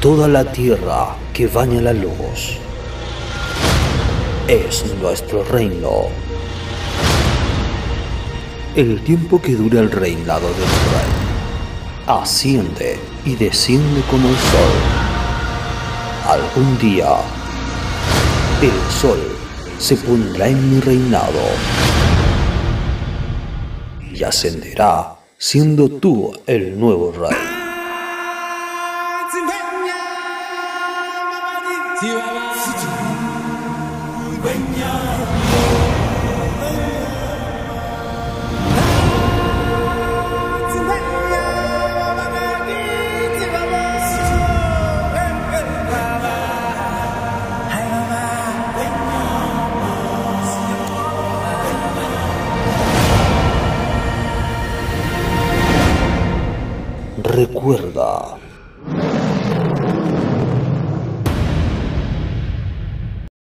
toda la tierra que baña la luz. Es nuestro reino. El tiempo que dura el reinado del rey asciende y desciende como el sol. Algún día, el sol se pondrá en mi reinado y ascenderá siendo tú el nuevo rey. Recuerda